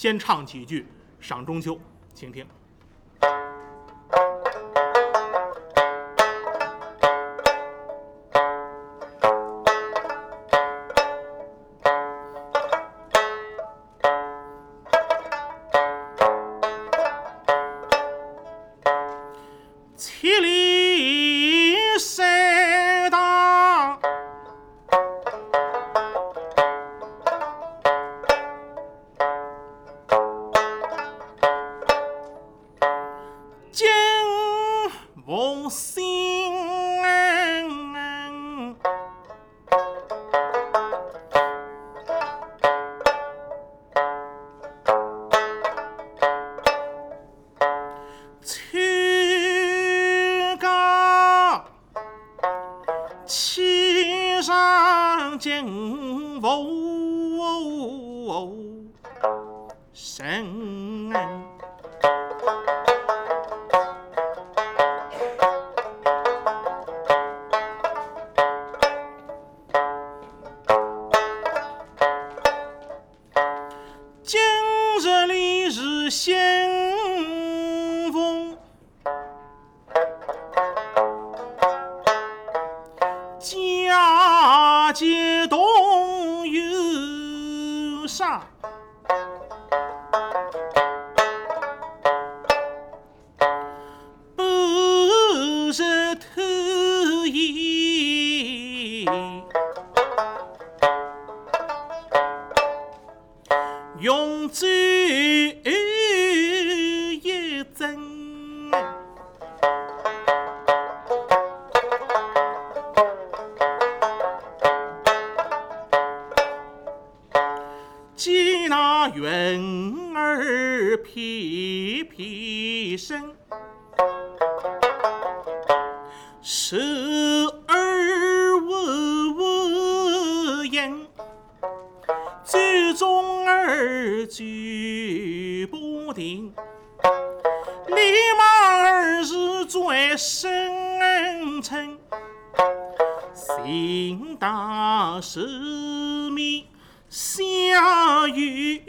先唱几句《赏中秋》，请听。千里凤新。秋高气上金凤生。这里是先锋家节多一针。见那云儿翩翩升，是不停。立马儿是转身称，行大寿面下雨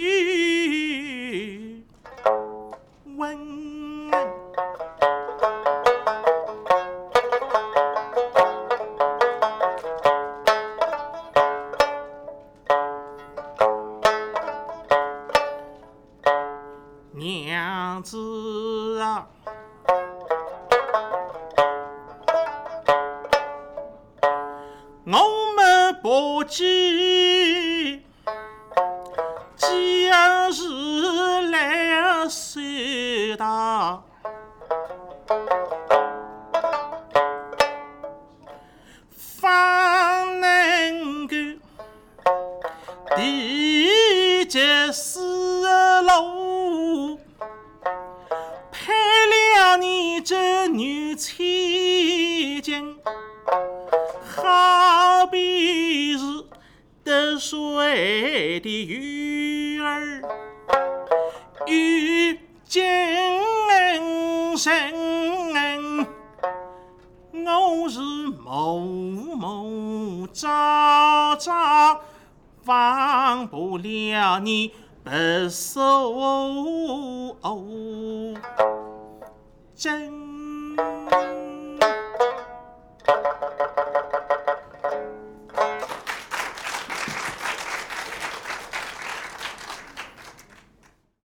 娘子啊，我们不见，的鱼儿，遇见神。我是某某朝朝忘不了你白手真